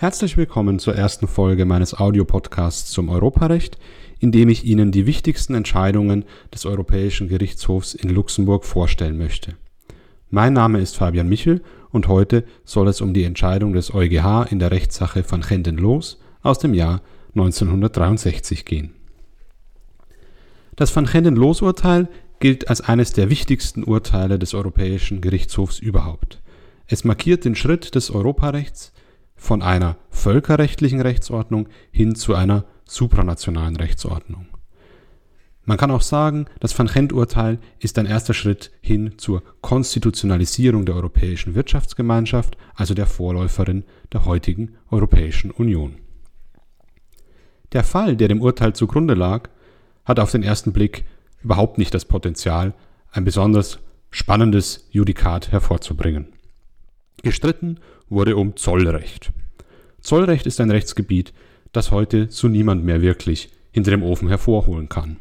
Herzlich willkommen zur ersten Folge meines Audiopodcasts zum Europarecht, in dem ich Ihnen die wichtigsten Entscheidungen des Europäischen Gerichtshofs in Luxemburg vorstellen möchte. Mein Name ist Fabian Michel und heute soll es um die Entscheidung des EuGH in der Rechtssache von Genden-Loos aus dem Jahr 1963 gehen. Das Van Genden-Loos-Urteil gilt als eines der wichtigsten Urteile des Europäischen Gerichtshofs überhaupt. Es markiert den Schritt des Europarechts von einer völkerrechtlichen Rechtsordnung hin zu einer supranationalen Rechtsordnung. Man kann auch sagen, das Van Gent-Urteil ist ein erster Schritt hin zur Konstitutionalisierung der Europäischen Wirtschaftsgemeinschaft, also der Vorläuferin der heutigen Europäischen Union. Der Fall, der dem Urteil zugrunde lag, hat auf den ersten Blick überhaupt nicht das Potenzial, ein besonders spannendes Judikat hervorzubringen. Gestritten wurde um Zollrecht. Zollrecht ist ein Rechtsgebiet, das heute so niemand mehr wirklich hinter dem Ofen hervorholen kann.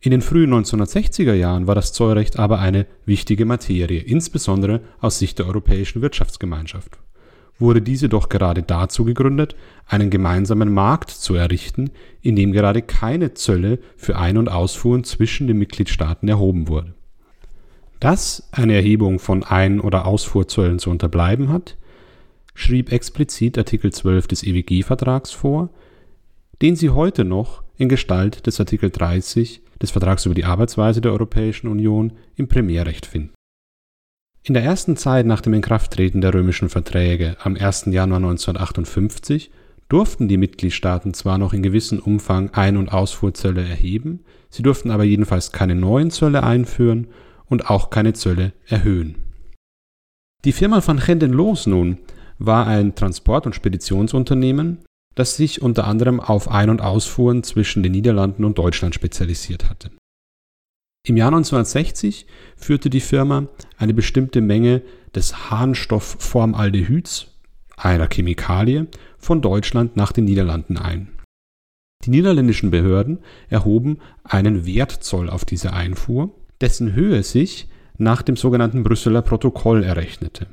In den frühen 1960er Jahren war das Zollrecht aber eine wichtige Materie, insbesondere aus Sicht der Europäischen Wirtschaftsgemeinschaft. Wurde diese doch gerade dazu gegründet, einen gemeinsamen Markt zu errichten, in dem gerade keine Zölle für Ein- und Ausfuhren zwischen den Mitgliedstaaten erhoben wurde. Dass eine Erhebung von Ein- oder Ausfuhrzöllen zu unterbleiben hat, schrieb explizit Artikel 12 des EWG-Vertrags vor, den Sie heute noch in Gestalt des Artikel 30 des Vertrags über die Arbeitsweise der Europäischen Union im Primärrecht finden. In der ersten Zeit nach dem Inkrafttreten der römischen Verträge am 1. Januar 1958 durften die Mitgliedstaaten zwar noch in gewissem Umfang Ein- und Ausfuhrzölle erheben, sie durften aber jedenfalls keine neuen Zölle einführen und auch keine Zölle erhöhen. Die Firma van Genden Loos nun war ein Transport- und Speditionsunternehmen, das sich unter anderem auf Ein- und Ausfuhren zwischen den Niederlanden und Deutschland spezialisiert hatte. Im Jahr 1960 führte die Firma eine bestimmte Menge des Harnstoffformaldehyds, einer Chemikalie, von Deutschland nach den Niederlanden ein. Die niederländischen Behörden erhoben einen Wertzoll auf diese Einfuhr, dessen Höhe sich nach dem sogenannten Brüsseler Protokoll errechnete.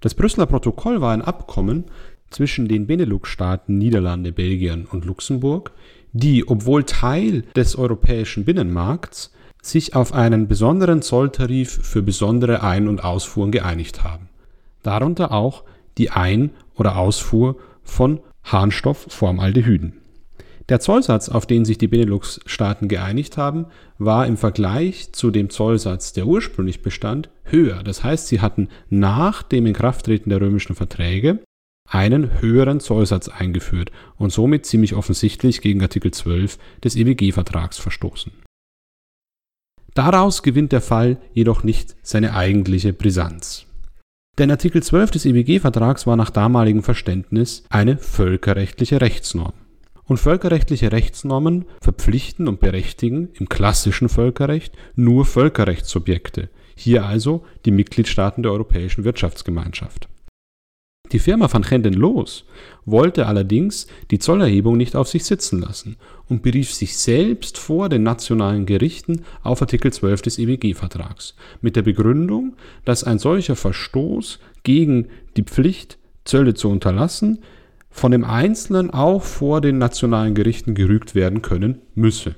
Das Brüsseler Protokoll war ein Abkommen zwischen den Benelux-Staaten Niederlande, Belgien und Luxemburg, die, obwohl Teil des europäischen Binnenmarkts, sich auf einen besonderen Zolltarif für besondere Ein- und Ausfuhren geeinigt haben. Darunter auch die Ein- oder Ausfuhr von Harnstoffformaldehyden. Der Zollsatz, auf den sich die Benelux-Staaten geeinigt haben, war im Vergleich zu dem Zollsatz, der ursprünglich bestand, höher. Das heißt, sie hatten nach dem Inkrafttreten der römischen Verträge einen höheren Zollsatz eingeführt und somit ziemlich offensichtlich gegen Artikel 12 des EWG-Vertrags verstoßen. Daraus gewinnt der Fall jedoch nicht seine eigentliche Brisanz. Denn Artikel 12 des EWG-Vertrags war nach damaligem Verständnis eine völkerrechtliche Rechtsnorm. Und völkerrechtliche Rechtsnormen verpflichten und berechtigen im klassischen Völkerrecht nur Völkerrechtssubjekte, hier also die Mitgliedstaaten der Europäischen Wirtschaftsgemeinschaft. Die Firma van Genden Loos wollte allerdings die Zollerhebung nicht auf sich sitzen lassen und berief sich selbst vor den nationalen Gerichten auf Artikel 12 des EWG-Vertrags mit der Begründung, dass ein solcher Verstoß gegen die Pflicht, Zölle zu unterlassen, von dem Einzelnen auch vor den nationalen Gerichten gerügt werden können müsse.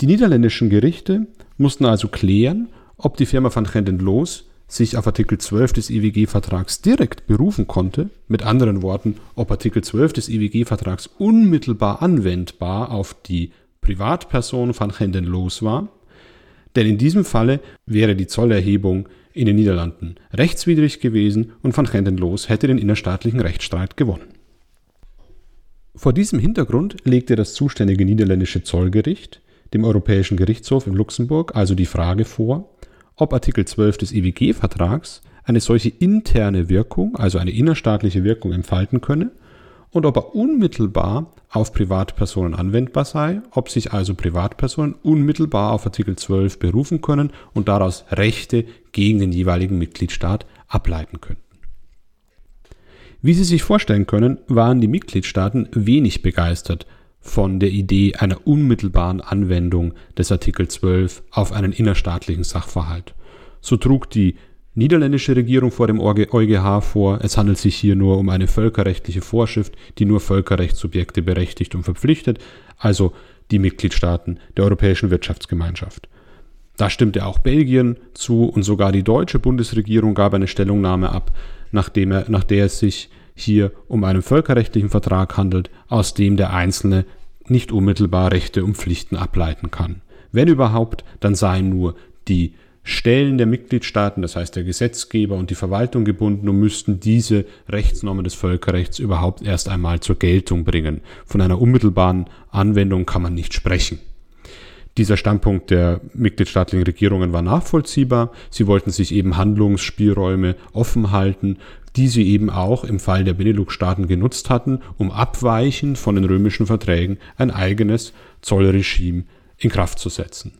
Die niederländischen Gerichte mussten also klären, ob die Firma van Genden Loos sich auf Artikel 12 des IWG-Vertrags direkt berufen konnte, mit anderen Worten, ob Artikel 12 des IWG-Vertrags unmittelbar anwendbar auf die Privatperson van Genden los war, denn in diesem Falle wäre die Zollerhebung in den Niederlanden rechtswidrig gewesen und van Genden los hätte den innerstaatlichen Rechtsstreit gewonnen. Vor diesem Hintergrund legte das zuständige niederländische Zollgericht dem Europäischen Gerichtshof in Luxemburg also die Frage vor, ob Artikel 12 des IWG-Vertrags eine solche interne Wirkung, also eine innerstaatliche Wirkung entfalten könne und ob er unmittelbar auf Privatpersonen anwendbar sei, ob sich also Privatpersonen unmittelbar auf Artikel 12 berufen können und daraus Rechte gegen den jeweiligen Mitgliedstaat ableiten könnten. Wie Sie sich vorstellen können, waren die Mitgliedstaaten wenig begeistert von der Idee einer unmittelbaren Anwendung des Artikel 12 auf einen innerstaatlichen Sachverhalt. So trug die niederländische Regierung vor dem EuGH vor, es handelt sich hier nur um eine völkerrechtliche Vorschrift, die nur Völkerrechtssubjekte berechtigt und verpflichtet, also die Mitgliedstaaten der Europäischen Wirtschaftsgemeinschaft. Da stimmte auch Belgien zu und sogar die deutsche Bundesregierung gab eine Stellungnahme ab, nachdem er, nach der es sich hier um einen völkerrechtlichen Vertrag handelt, aus dem der Einzelne nicht unmittelbar Rechte und Pflichten ableiten kann. Wenn überhaupt, dann seien nur die Stellen der Mitgliedstaaten, das heißt der Gesetzgeber und die Verwaltung gebunden und müssten diese Rechtsnormen des Völkerrechts überhaupt erst einmal zur Geltung bringen. Von einer unmittelbaren Anwendung kann man nicht sprechen. Dieser Standpunkt der mitgliedstaatlichen Regierungen war nachvollziehbar. Sie wollten sich eben Handlungsspielräume offen halten, die sie eben auch im Fall der Benelux-Staaten genutzt hatten, um abweichend von den römischen Verträgen ein eigenes Zollregime in Kraft zu setzen.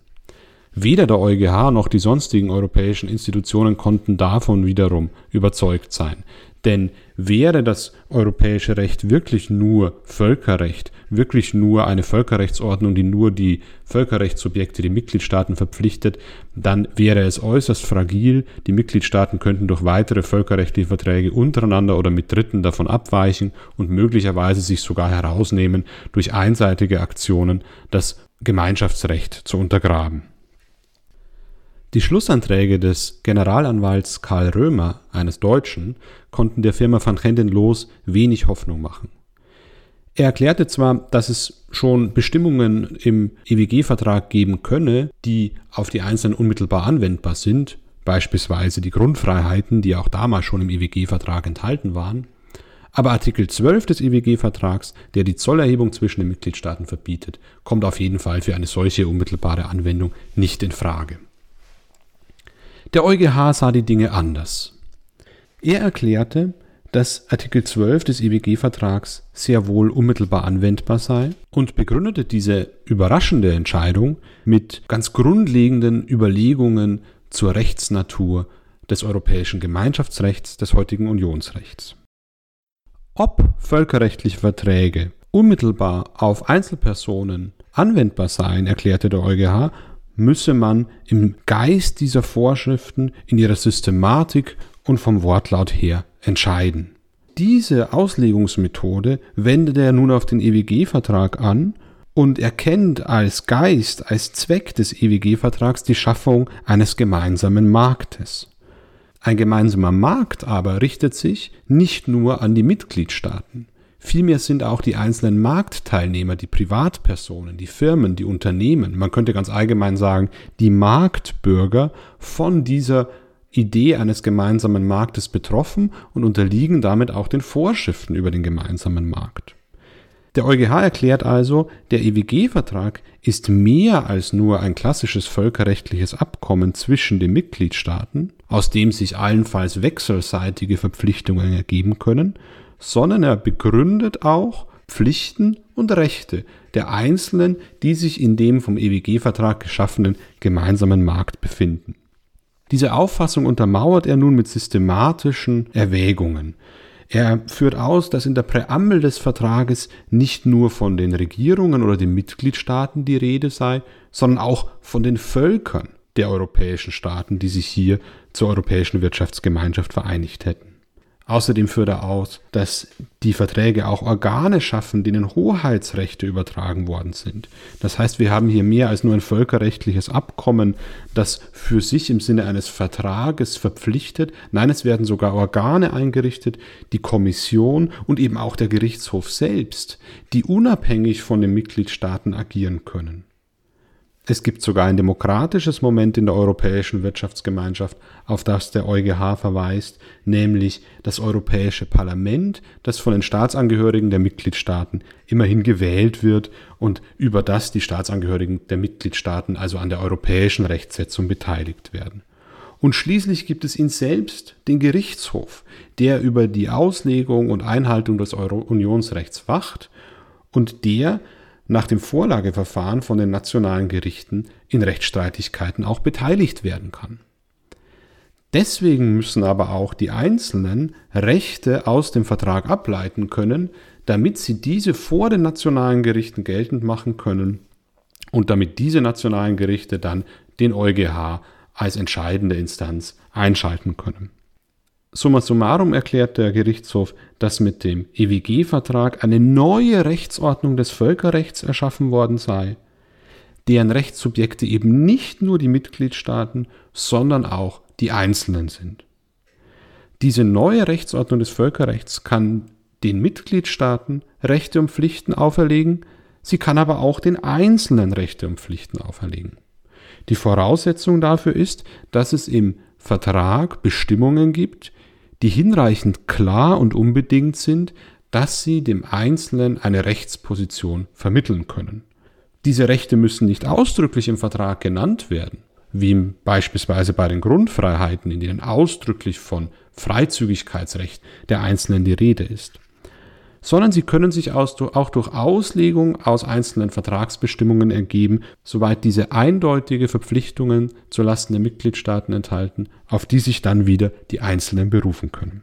Weder der EuGH noch die sonstigen europäischen Institutionen konnten davon wiederum überzeugt sein. Denn wäre das europäische Recht wirklich nur Völkerrecht, wirklich nur eine Völkerrechtsordnung, die nur die Völkerrechtssubjekte, die Mitgliedstaaten verpflichtet, dann wäre es äußerst fragil. Die Mitgliedstaaten könnten durch weitere völkerrechtliche Verträge untereinander oder mit Dritten davon abweichen und möglicherweise sich sogar herausnehmen, durch einseitige Aktionen das Gemeinschaftsrecht zu untergraben. Die Schlussanträge des Generalanwalts Karl Römer, eines Deutschen, konnten der Firma van Genden Loos wenig Hoffnung machen. Er erklärte zwar, dass es schon Bestimmungen im EWG-Vertrag geben könne, die auf die Einzelnen unmittelbar anwendbar sind, beispielsweise die Grundfreiheiten, die auch damals schon im EWG-Vertrag enthalten waren, aber Artikel 12 des EWG-Vertrags, der die Zollerhebung zwischen den Mitgliedstaaten verbietet, kommt auf jeden Fall für eine solche unmittelbare Anwendung nicht in Frage. Der EuGH sah die Dinge anders. Er erklärte, dass Artikel 12 des EWG-Vertrags sehr wohl unmittelbar anwendbar sei und begründete diese überraschende Entscheidung mit ganz grundlegenden Überlegungen zur Rechtsnatur des europäischen Gemeinschaftsrechts, des heutigen Unionsrechts. Ob völkerrechtliche Verträge unmittelbar auf Einzelpersonen anwendbar seien, erklärte der EuGH, müsse man im Geist dieser Vorschriften, in ihrer Systematik und vom Wortlaut her entscheiden. Diese Auslegungsmethode wendet er nun auf den EWG-Vertrag an und erkennt als Geist, als Zweck des EWG-Vertrags die Schaffung eines gemeinsamen Marktes. Ein gemeinsamer Markt aber richtet sich nicht nur an die Mitgliedstaaten. Vielmehr sind auch die einzelnen Marktteilnehmer, die Privatpersonen, die Firmen, die Unternehmen, man könnte ganz allgemein sagen, die Marktbürger von dieser Idee eines gemeinsamen Marktes betroffen und unterliegen damit auch den Vorschriften über den gemeinsamen Markt. Der EuGH erklärt also, der EWG-Vertrag ist mehr als nur ein klassisches völkerrechtliches Abkommen zwischen den Mitgliedstaaten, aus dem sich allenfalls wechselseitige Verpflichtungen ergeben können, sondern er begründet auch Pflichten und Rechte der Einzelnen, die sich in dem vom EWG-Vertrag geschaffenen gemeinsamen Markt befinden. Diese Auffassung untermauert er nun mit systematischen Erwägungen. Er führt aus, dass in der Präambel des Vertrages nicht nur von den Regierungen oder den Mitgliedstaaten die Rede sei, sondern auch von den Völkern der europäischen Staaten, die sich hier zur Europäischen Wirtschaftsgemeinschaft vereinigt hätten. Außerdem führt er aus, dass die Verträge auch Organe schaffen, denen Hoheitsrechte übertragen worden sind. Das heißt, wir haben hier mehr als nur ein völkerrechtliches Abkommen, das für sich im Sinne eines Vertrages verpflichtet. Nein, es werden sogar Organe eingerichtet, die Kommission und eben auch der Gerichtshof selbst, die unabhängig von den Mitgliedstaaten agieren können. Es gibt sogar ein demokratisches Moment in der Europäischen Wirtschaftsgemeinschaft, auf das der EuGH verweist, nämlich das Europäische Parlament, das von den Staatsangehörigen der Mitgliedstaaten immerhin gewählt wird und über das die Staatsangehörigen der Mitgliedstaaten also an der europäischen Rechtsetzung beteiligt werden. Und schließlich gibt es ihn selbst, den Gerichtshof, der über die Auslegung und Einhaltung des Euro Unionsrechts wacht und der nach dem Vorlageverfahren von den nationalen Gerichten in Rechtsstreitigkeiten auch beteiligt werden kann. Deswegen müssen aber auch die Einzelnen Rechte aus dem Vertrag ableiten können, damit sie diese vor den nationalen Gerichten geltend machen können und damit diese nationalen Gerichte dann den EuGH als entscheidende Instanz einschalten können. Summa summarum erklärt der Gerichtshof, dass mit dem EWG-Vertrag eine neue Rechtsordnung des Völkerrechts erschaffen worden sei, deren Rechtssubjekte eben nicht nur die Mitgliedstaaten, sondern auch die Einzelnen sind. Diese neue Rechtsordnung des Völkerrechts kann den Mitgliedstaaten Rechte und Pflichten auferlegen, sie kann aber auch den Einzelnen Rechte und Pflichten auferlegen. Die Voraussetzung dafür ist, dass es im Vertrag Bestimmungen gibt, die hinreichend klar und unbedingt sind, dass sie dem Einzelnen eine Rechtsposition vermitteln können. Diese Rechte müssen nicht ausdrücklich im Vertrag genannt werden, wie beispielsweise bei den Grundfreiheiten, in denen ausdrücklich von Freizügigkeitsrecht der Einzelnen die Rede ist, sondern sie können sich auch durch Auslegung aus einzelnen Vertragsbestimmungen ergeben, soweit diese eindeutige Verpflichtungen zulasten der Mitgliedstaaten enthalten, auf die sich dann wieder die Einzelnen berufen können.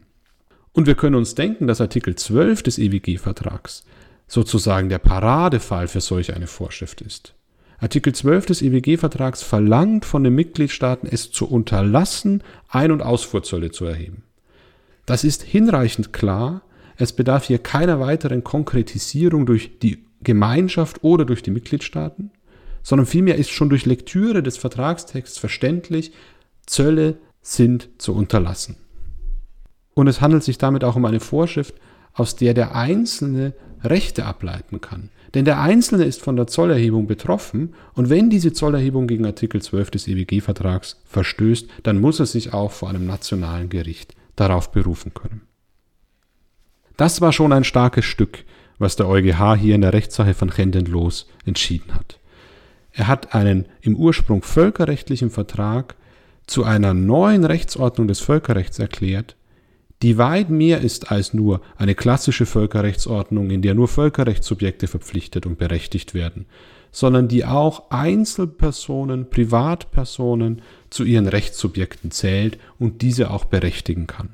Und wir können uns denken, dass Artikel 12 des EWG-Vertrags sozusagen der Paradefall für solch eine Vorschrift ist. Artikel 12 des EWG-Vertrags verlangt von den Mitgliedstaaten, es zu unterlassen, Ein- und Ausfuhrzölle zu erheben. Das ist hinreichend klar, es bedarf hier keiner weiteren Konkretisierung durch die Gemeinschaft oder durch die Mitgliedstaaten, sondern vielmehr ist schon durch Lektüre des Vertragstexts verständlich, Zölle sind zu unterlassen. Und es handelt sich damit auch um eine Vorschrift, aus der der Einzelne Rechte ableiten kann. Denn der Einzelne ist von der Zollerhebung betroffen und wenn diese Zollerhebung gegen Artikel 12 des EWG-Vertrags verstößt, dann muss er sich auch vor einem nationalen Gericht darauf berufen können. Das war schon ein starkes Stück, was der EuGH hier in der Rechtssache von Chendenlos entschieden hat. Er hat einen im Ursprung völkerrechtlichen Vertrag zu einer neuen Rechtsordnung des Völkerrechts erklärt, die weit mehr ist als nur eine klassische Völkerrechtsordnung, in der nur Völkerrechtssubjekte verpflichtet und berechtigt werden, sondern die auch Einzelpersonen, Privatpersonen zu ihren Rechtssubjekten zählt und diese auch berechtigen kann.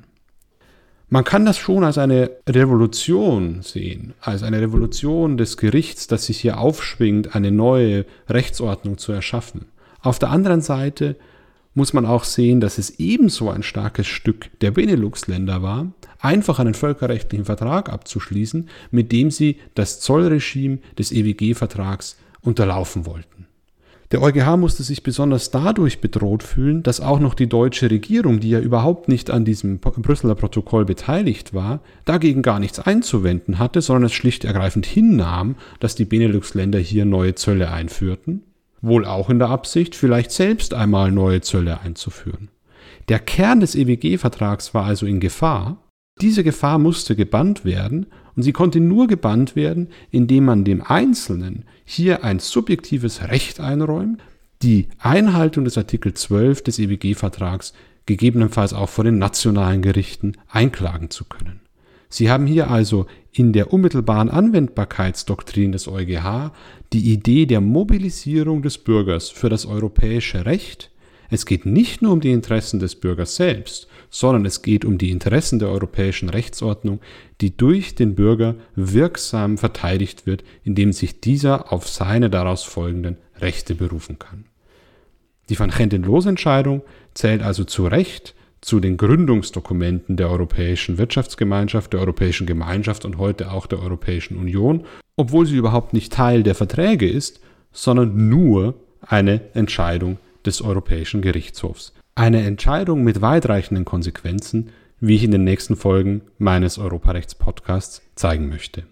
Man kann das schon als eine Revolution sehen, als eine Revolution des Gerichts, das sich hier aufschwingt, eine neue Rechtsordnung zu erschaffen. Auf der anderen Seite muss man auch sehen, dass es ebenso ein starkes Stück der Benelux-Länder war, einfach einen völkerrechtlichen Vertrag abzuschließen, mit dem sie das Zollregime des EWG-Vertrags unterlaufen wollten. Der EuGH musste sich besonders dadurch bedroht fühlen, dass auch noch die deutsche Regierung, die ja überhaupt nicht an diesem Brüsseler Protokoll beteiligt war, dagegen gar nichts einzuwenden hatte, sondern es schlicht ergreifend hinnahm, dass die Benelux-Länder hier neue Zölle einführten, wohl auch in der Absicht, vielleicht selbst einmal neue Zölle einzuführen. Der Kern des EWG-Vertrags war also in Gefahr. Diese Gefahr musste gebannt werden und sie konnte nur gebannt werden, indem man dem Einzelnen hier ein subjektives Recht einräumt, die Einhaltung des Artikel 12 des EWG-Vertrags gegebenenfalls auch vor den nationalen Gerichten einklagen zu können. Sie haben hier also in der unmittelbaren Anwendbarkeitsdoktrin des EuGH die Idee der Mobilisierung des Bürgers für das europäische Recht. Es geht nicht nur um die Interessen des Bürgers selbst, sondern es geht um die Interessen der europäischen Rechtsordnung, die durch den Bürger wirksam verteidigt wird, indem sich dieser auf seine daraus folgenden Rechte berufen kann. Die Van Genten-Los-Entscheidung zählt also zu Recht zu den Gründungsdokumenten der Europäischen Wirtschaftsgemeinschaft, der Europäischen Gemeinschaft und heute auch der Europäischen Union, obwohl sie überhaupt nicht Teil der Verträge ist, sondern nur eine Entscheidung des Europäischen Gerichtshofs. Eine Entscheidung mit weitreichenden Konsequenzen, wie ich in den nächsten Folgen meines Europarechts-Podcasts zeigen möchte.